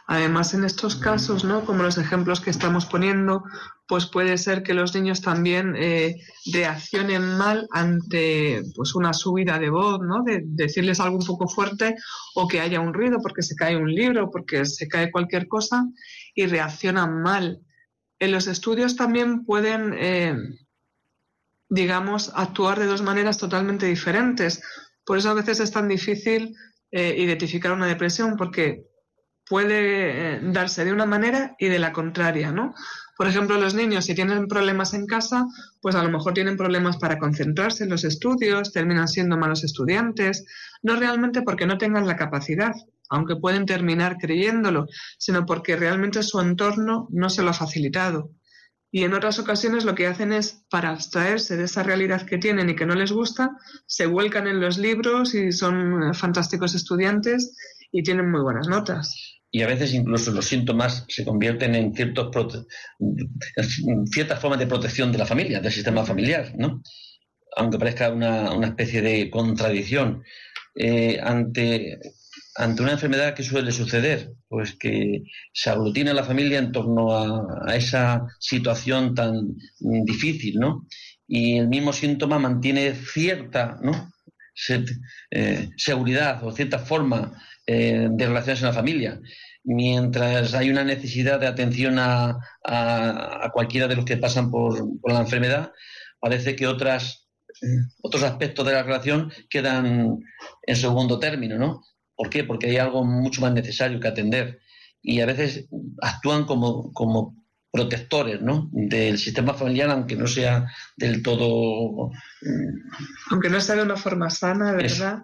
Además, en estos casos, ¿no? como los ejemplos que estamos poniendo, pues puede ser que los niños también eh, reaccionen mal ante pues una subida de voz, ¿no? de decirles algo un poco fuerte o que haya un ruido porque se cae un libro, porque se cae cualquier cosa y reaccionan mal. En los estudios también pueden, eh, digamos, actuar de dos maneras totalmente diferentes. Por eso a veces es tan difícil eh, identificar una depresión porque puede eh, darse de una manera y de la contraria, ¿no? Por ejemplo, los niños, si tienen problemas en casa, pues a lo mejor tienen problemas para concentrarse en los estudios, terminan siendo malos estudiantes, no realmente porque no tengan la capacidad, aunque pueden terminar creyéndolo, sino porque realmente su entorno no se lo ha facilitado. Y en otras ocasiones lo que hacen es, para abstraerse de esa realidad que tienen y que no les gusta, se vuelcan en los libros y son eh, fantásticos estudiantes y tienen muy buenas notas y a veces incluso los síntomas se convierten en ciertos ciertas formas de protección de la familia, del sistema familiar, ¿no? Aunque parezca una, una especie de contradicción eh, ante, ante una enfermedad que suele suceder, pues que se aglutina la familia en torno a, esa situación tan difícil, ¿no? Y el mismo síntoma mantiene cierta. Eh, seguridad o cierta forma eh, de relaciones en la familia. Mientras hay una necesidad de atención a, cualquiera de los que pasan por, la enfermedad, parece que otras, otros aspectos de la relación quedan en segundo término, ¿no? ¿Por qué? Porque hay algo mucho más necesario que atender. Y a veces actúan como, como protectores ¿no? del sistema familiar, aunque no sea del todo. Aunque no sea de una forma sana, ¿verdad?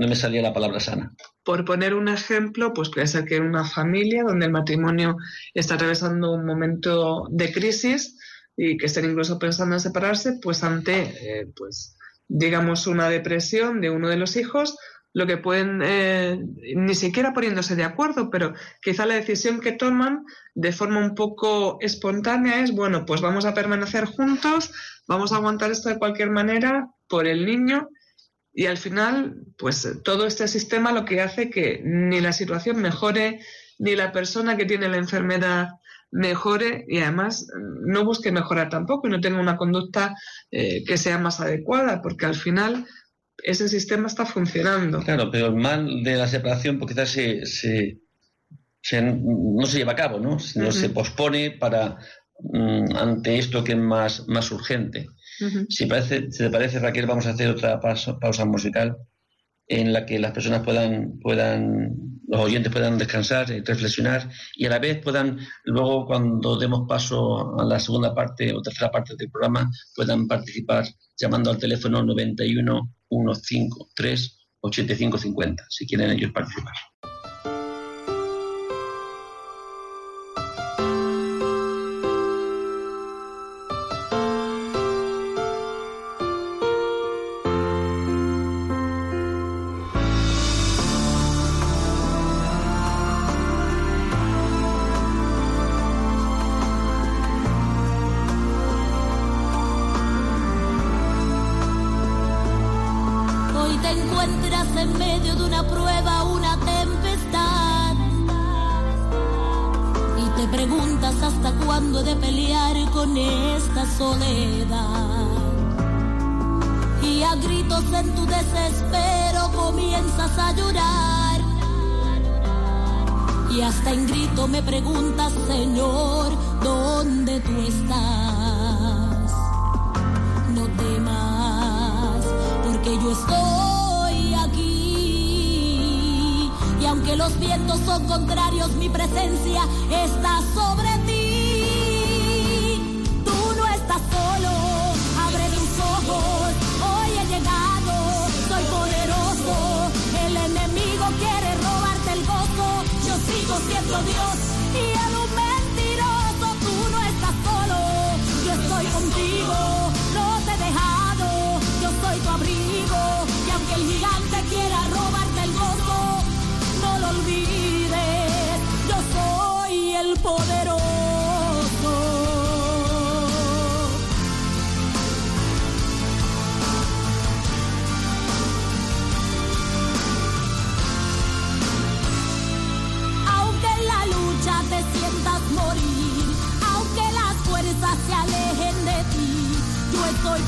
no me salía la palabra sana. Por poner un ejemplo, pues puede ser que en una familia donde el matrimonio está atravesando un momento de crisis y que estén incluso pensando en separarse, pues ante, eh, pues, digamos, una depresión de uno de los hijos, lo que pueden, eh, ni siquiera poniéndose de acuerdo, pero quizá la decisión que toman de forma un poco espontánea es, bueno, pues vamos a permanecer juntos, vamos a aguantar esto de cualquier manera por el niño y al final, pues todo este sistema lo que hace que ni la situación mejore, ni la persona que tiene la enfermedad mejore y además no busque mejorar tampoco y no tenga una conducta eh, que sea más adecuada, porque al final ese sistema está funcionando. Claro, pero el mal de la separación pues quizás se, se, no se lleva a cabo, ¿no? Sino se pospone para mm, ante esto que es más, más urgente. si, parece, si te parece, Raquel, vamos a hacer otra pausa, musical en la que las personas puedan, puedan, los oyentes puedan descansar, y reflexionar y a la vez puedan, luego cuando demos paso a la segunda parte o tercera parte del programa, puedan participar llamando al teléfono 91 153 8550, si quieren ellos participar. soledad. Y a gritos en tu desespero comienzas a llorar. Y hasta en grito me preguntas, Señor, ¿dónde tú estás? No temas, porque yo estoy aquí. Y aunque los vientos son contrarios, mi presencia está sobre ti. Dios.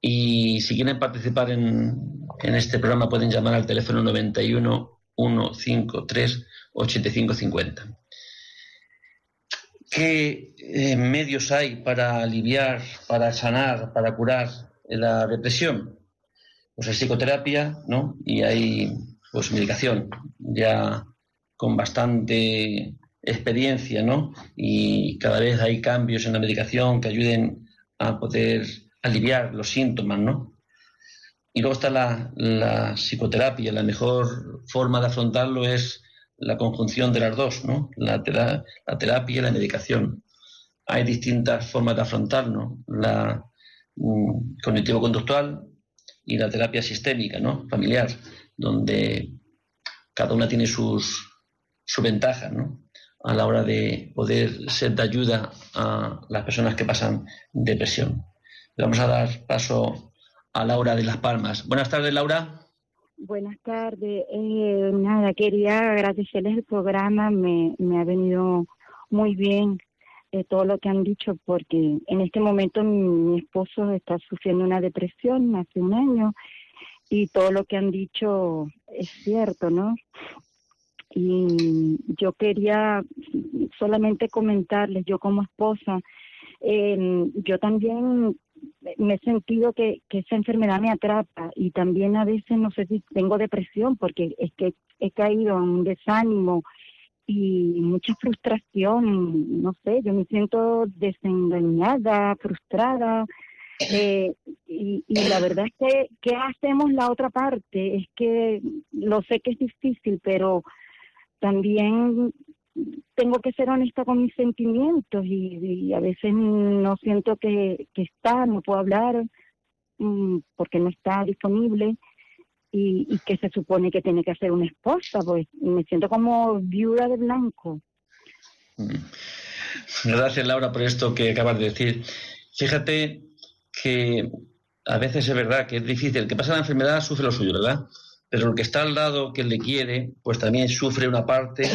Y si quieren participar en, este programa pueden llamar al teléfono 91 153 8550. ¿Qué eh, medios hay para aliviar, para sanar, para curar la depresión? Pues hay psicoterapia, ¿no? Y hay pues medicación, ya con bastante experiencia, ¿no? Y cada vez hay cambios en la medicación que ayuden a poder aliviar los síntomas, ¿no? Y luego está la, psicoterapia. La mejor forma de afrontarlo es la conjunción de las dos, ¿no? La, terapia y la medicación. Hay distintas formas de afrontarlo. La mm, cognitivo-conductual y la terapia sistémica, ¿no? Familiar donde cada una tiene sus, su ventaja ¿no? a la hora de poder ser de ayuda a las personas que pasan depresión. Vamos a dar paso a Laura de Las Palmas. Buenas tardes, Laura. Buenas tardes. Eh, nada, quería agradecerles el programa. Me, ha venido muy bien eh, todo lo que han dicho porque en este momento mi esposo está sufriendo una depresión hace un año y todo lo que han dicho es cierto, ¿no? Y yo quería solamente comentarles, yo como esposa, eh, yo también me he sentido que, que esa enfermedad me atrapa y también a veces no sé si tengo depresión porque es que he caído en un desánimo y mucha frustración, no sé, yo me siento desengañada, frustrada, eh, y, y, la verdad es que, ¿qué hacemos la otra parte? Es que lo sé que es difícil, pero también tengo que ser honesta con mis sentimientos y, a veces no siento que, está, no puedo hablar mm, porque no está disponible y, que se supone que tiene que hacer una esposa, pues me siento como viuda de blanco. Mm. Gracias Laura por esto que acabas de decir. Fíjate que a veces es verdad que es difícil, el que pasa la enfermedad sufre lo suyo, ¿verdad? Pero el que está al lado, que le quiere, pues también sufre una parte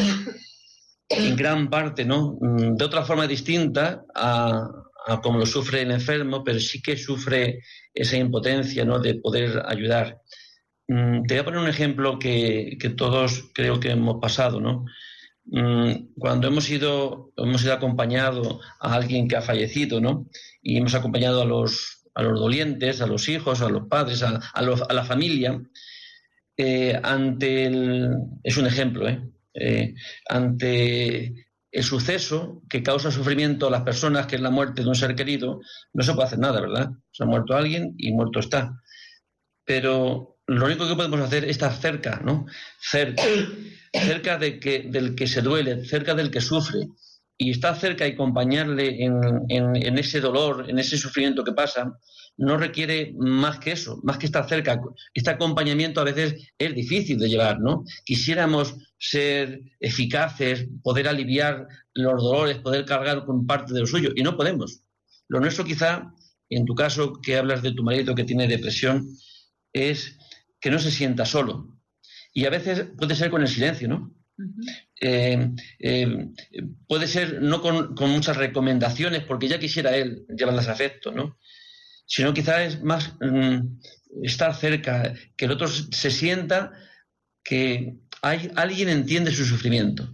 en gran parte, ¿no? Mm, de otra forma distinta a, como lo sufre el enfermo, pero sí que sufre esa impotencia, ¿no? De poder ayudar. Mm, te voy a poner un ejemplo que, todos creo que hemos pasado, ¿no? Mm, cuando hemos ido, hemos ido acompañado a alguien que ha fallecido, ¿no? Y hemos acompañado a los, a los dolientes, a los hijos, a los padres, a, a, la familia, eh, ante el... Es un ejemplo, ¿eh? Eh, ante el suceso que causa sufrimiento a las personas, que es la muerte de un ser querido, no se puede hacer nada, ¿verdad? Se ha muerto alguien y muerto está. Pero lo único que podemos hacer es estar cerca, ¿no? Cerca, cerca de que, del que se duele, cerca del que sufre. Y estar cerca y acompañarle en, ese dolor, en ese sufrimiento que pasa, no requiere más que eso, más que estar cerca. Este acompañamiento a veces es difícil de llevar, ¿no? Quisiéramos ser eficaces, poder aliviar los dolores, poder cargar con parte de lo suyo, y no podemos. Lo nuestro quizá, en tu caso, que hablas de tu marido que tiene depresión, es que no se sienta solo. Y a veces puede ser con el silencio, ¿no? Eh, eh, puede ser no con, muchas recomendaciones, porque ya quisiera él llevarlas a afecto, ¿no? sino quizás es más mm, estar cerca, que el otro se sienta que hay, alguien entiende su sufrimiento,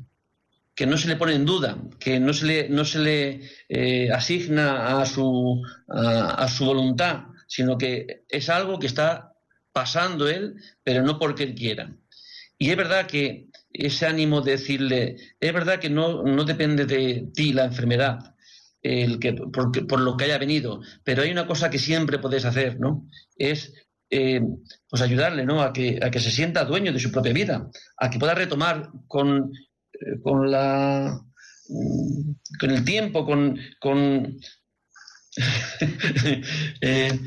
que no se le pone en duda, que no se le, no se le eh, asigna a su, a, su voluntad, sino que es algo que está pasando él, pero no porque él quiera. Y es verdad que ese ánimo de decirle, es verdad que no, no depende de ti la enfermedad, el que, por, lo que haya venido. Pero hay una cosa que siempre puedes hacer, ¿no? Es eh, pues ayudarle, ¿no? A que, a que se sienta dueño de su propia vida, a que pueda retomar con, eh, con la con el tiempo, con, con eh,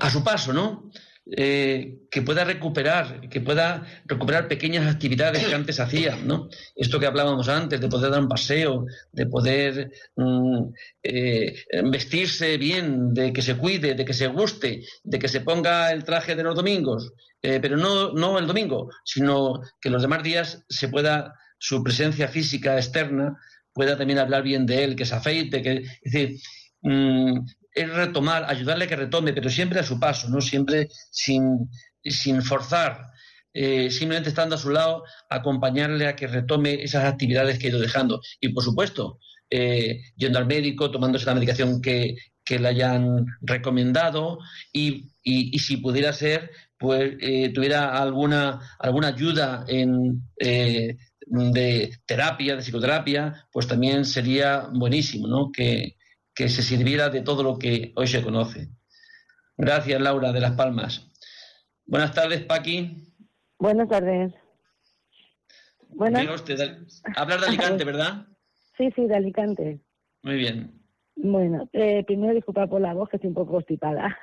a su paso, ¿no? Eh, que pueda recuperar, que pueda recuperar pequeñas actividades que antes hacía, ¿no? Esto que hablábamos antes, de poder dar un paseo, de poder mm, eh, vestirse bien, de que se cuide, de que se guste, de que se ponga el traje de los domingos, eh, pero no, no el domingo, sino que los demás días se pueda, su presencia física externa, pueda también hablar bien de él, que se afeite, que, es decir, mm, es retomar, ayudarle a que retome, pero siempre a su paso, no siempre sin, sin forzar, eh, simplemente estando a su lado, acompañarle a que retome esas actividades que ha ido dejando. Y por supuesto, eh, yendo al médico, tomándose la medicación que, que le hayan recomendado y, y, si pudiera ser, pues eh, tuviera alguna, alguna ayuda en, de terapia, de psicoterapia, pues también sería buenísimo, ¿no? Que, que se sirviera de todo lo que hoy se conoce. Gracias, Laura, de Las Palmas. Buenas tardes, Paqui. Buenas tardes. Buenas. Hablar de Alicante, ¿verdad? Sí, sí, de Alicante. Muy bien. Bueno, eh, primero disculpa por la voz, que estoy un poco constipada.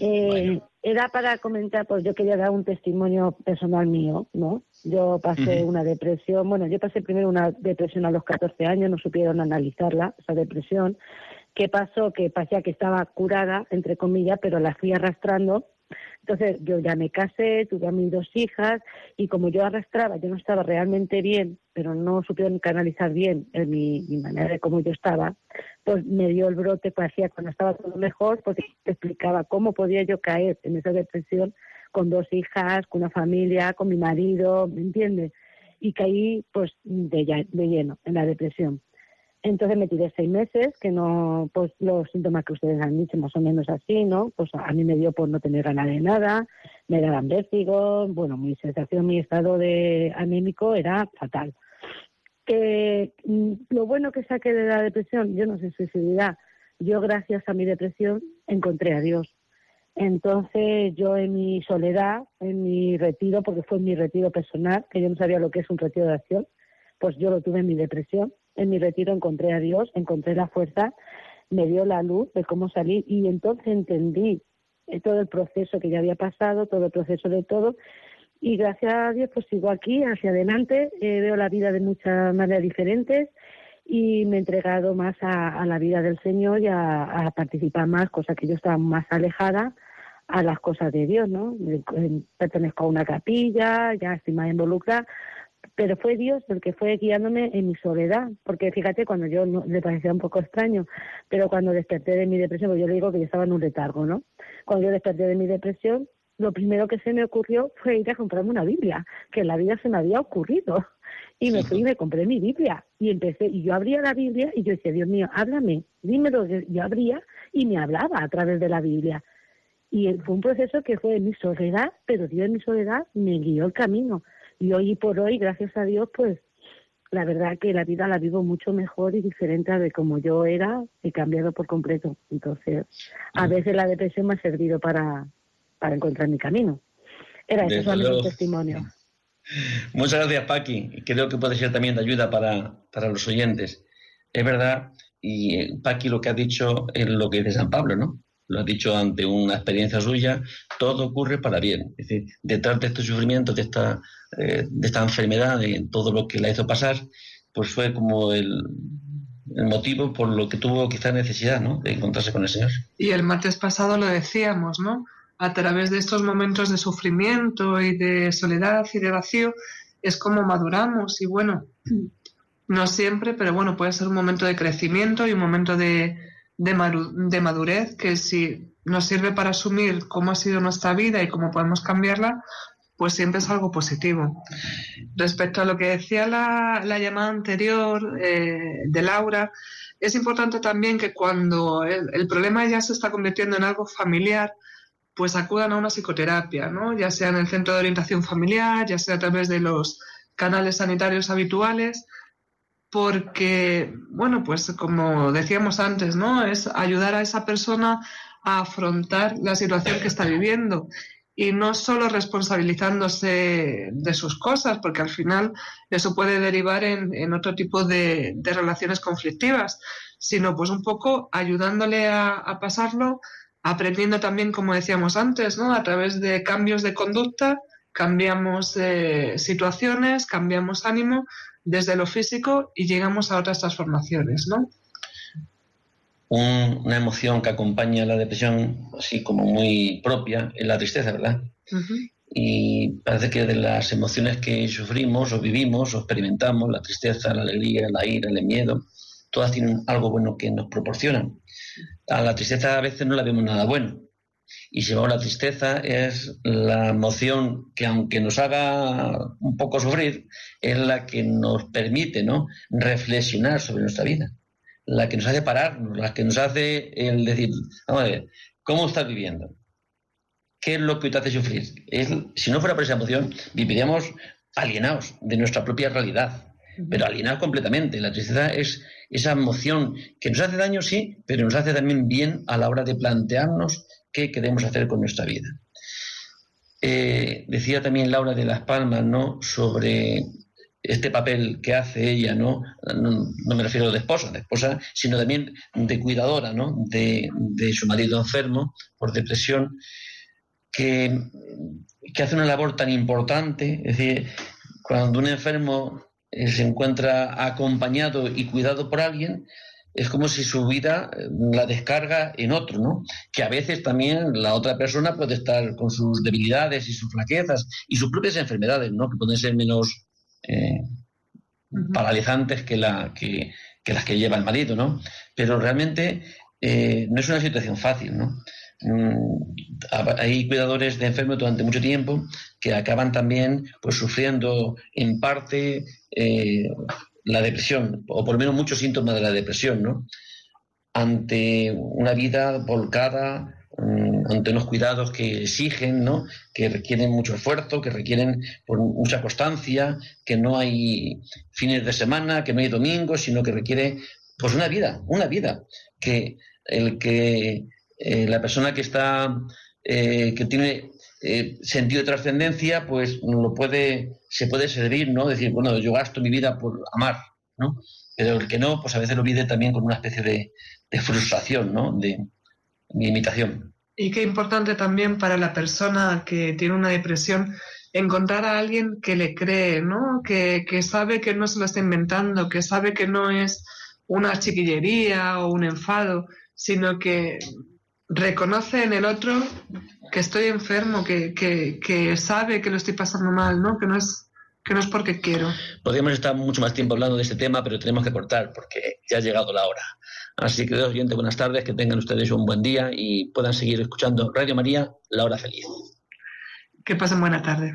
Eh, Era para comentar, pues yo quería dar un testimonio personal mío, ¿no? Yo pasé una depresión, bueno, yo pasé primero una depresión a los 14 años, no supieron analizarla, esa depresión. ¿Qué pasó? Que parecía que estaba curada, entre comillas, pero la fui arrastrando entonces yo ya me casé, tuve a mis dos hijas y como yo arrastraba, yo no estaba realmente bien, pero no supieron canalizar bien en mi, manera de cómo yo estaba, pues me dio el brote, parecía cuando estaba todo mejor, porque te explicaba cómo podía yo caer en esa depresión con dos hijas, con una familia, con mi marido, ¿me entiendes? Y caí pues de, lleno en la depresión. Entonces me tiré seis meses, que no, pues los síntomas que ustedes han dicho más o menos así, ¿no? Pues a mí me dio por no tener ganas de nada, me daban vértigo, bueno, mi sensación, mi estado de anémico era fatal. Que mm, lo bueno que saqué de la depresión, yo no sé dirá, yo gracias a mi depresión encontré a Dios. Entonces yo en mi soledad, en mi retiro, porque fue mi retiro personal, que yo no sabía lo que es un retiro de acción, pues yo lo tuve en mi depresión en mi retiro encontré a Dios, encontré la fuerza, me dio la luz de cómo salir y entonces entendí eh, todo el proceso que ya había pasado, todo el proceso de todo. Y gracias a Dios, pues sigo aquí, hacia adelante, eh, veo la vida de muchas maneras diferentes y me he entregado más a, la vida del Señor y a, participar más, cosa que yo estaba más alejada a las cosas de Dios, ¿no? Pertenezco a una capilla, ya estoy más involucrada, pero fue Dios el que fue guiándome en mi soledad, porque fíjate, cuando yo no, le parecía un poco extraño, pero cuando desperté de mi depresión, pues yo le digo que yo estaba en un letargo, ¿no? Cuando yo desperté de mi depresión, lo primero que se me ocurrió fue ir a comprarme una Biblia, que en la vida se me había ocurrido. Y me fui y me compré mi Biblia. Y empecé, y yo abría la Biblia y yo decía, Dios mío, háblame, dime lo que yo abría, y me hablaba a través de la Biblia. Y fue un proceso que fue en mi soledad, pero Dios en mi soledad me guió el camino. Y hoy por hoy, gracias a Dios, pues la verdad que la vida la vivo mucho mejor y diferente a de como yo era, he cambiado por completo. Entonces, a veces la depresión me ha servido para, para encontrar mi camino. Era eso, mi testimonio. Muchas gracias, Paqui. Creo que puede ser también de ayuda para, para los oyentes. Es verdad, y eh, Paqui lo que ha dicho es lo que dice San Pablo, ¿no? lo ha dicho ante una experiencia suya, todo ocurre para bien. Es decir, detrás de este sufrimiento, de esta, eh, de esta enfermedad, de todo lo que la hizo pasar, pues fue como el, el motivo por lo que tuvo quizá necesidad ¿no? de encontrarse con el Señor. Y el martes pasado lo decíamos, ¿no? A través de estos momentos de sufrimiento y de soledad y de vacío, es como maduramos y bueno, no siempre, pero bueno, puede ser un momento de crecimiento y un momento de, de, madurez que si nos sirve para asumir cómo ha sido nuestra vida y cómo podemos cambiarla, pues siempre es algo positivo. Respecto a lo que decía la, llamada anterior eh, de Laura, es importante también que cuando el, problema ya se está convirtiendo en algo familiar, pues acudan a una psicoterapia, ¿no? ya sea en el centro de orientación familiar, ya sea a través de los canales sanitarios habituales, porque, bueno, pues como decíamos antes, ¿no? Es ayudar a esa persona a afrontar la situación que está viviendo y no solo responsabilizándose de sus cosas, porque al final eso puede derivar en, otro tipo de, relaciones conflictivas, sino pues un poco ayudándole a, pasarlo, aprendiendo también, como decíamos antes, ¿no? A través de cambios de conducta, cambiamos eh, situaciones, cambiamos ánimo, desde lo físico y llegamos a otras transformaciones, ¿no? una emoción que acompaña la depresión, así como muy propia, es la tristeza, ¿verdad? Y parece que de las emociones que sufrimos o vivimos o experimentamos, la tristeza, la alegría, la ira, el miedo, todas tienen algo bueno que nos proporcionan. A la tristeza a veces no la vemos nada bueno, y si la tristeza es la emoción que aunque nos haga un poco sufrir, es la que nos permite ¿no? reflexionar sobre nuestra vida, la que nos hace pararnos, la que nos hace el decir, vamos a ver, ¿cómo estás viviendo? ¿Qué es lo que te hace sufrir? si no fuera por esa emoción, viviríamos alienados de nuestra propia realidad, pero alienados completamente. La tristeza es esa emoción que nos hace daño, sí, pero nos hace también bien a la hora de plantearnos qué queremos hacer con nuestra vida. Eh, decía también Laura de las Palmas, ¿no? Sobre este papel que hace ella, ¿no? No, me refiero de esposa, de esposa, sino también de cuidadora, ¿no? De, su marido enfermo por depresión, que, que, hace una labor tan importante, es decir, cuando un enfermo eh, se encuentra acompañado y cuidado por alguien, es como si su vida eh, la descarga en otro, ¿no? Que a veces también la otra persona puede estar con sus debilidades y sus flaquezas y sus propias enfermedades, ¿no? Que pueden ser menos eh, paralizantes que, la, que, las que lleva el marido, ¿no? Pero realmente eh, no es una situación fácil, ¿no? Mm, hay cuidadores de enfermos durante mucho tiempo que acaban también pues sufriendo en parte eh, la depresión, o por lo menos muchos síntomas de la depresión, ¿no? Ante una vida volcada, mm, ante unos cuidados que exigen, ¿no? que requieren mucho esfuerzo, que requieren pues, mucha constancia, que no hay fines de semana, que no hay domingos, sino que requiere pues una vida, una vida, que el que eh, la persona que está, eh, que tiene eh, sentido de trascendencia, pues lo puede, se puede servir, ¿no? Decir, bueno, yo gasto mi vida por amar, ¿no? Pero el que no, pues a veces lo vive también con una especie de, frustración, ¿no? De, de imitación. Y qué importante también para la persona que tiene una depresión encontrar a alguien que le cree, ¿no? Que, que sabe que no se lo está inventando, que sabe que no es una chiquillería o un enfado, sino que reconoce en el otro que estoy enfermo, que, que, sabe que lo estoy pasando mal, ¿no? Que no es que no es porque quiero. Podríamos estar mucho más tiempo hablando de este tema, pero tenemos que cortar porque ya ha llegado la hora. Así que, oyentes, buenas tardes, que tengan ustedes un buen día y puedan seguir escuchando Radio María, La Hora Feliz. Que pasen buena tarde.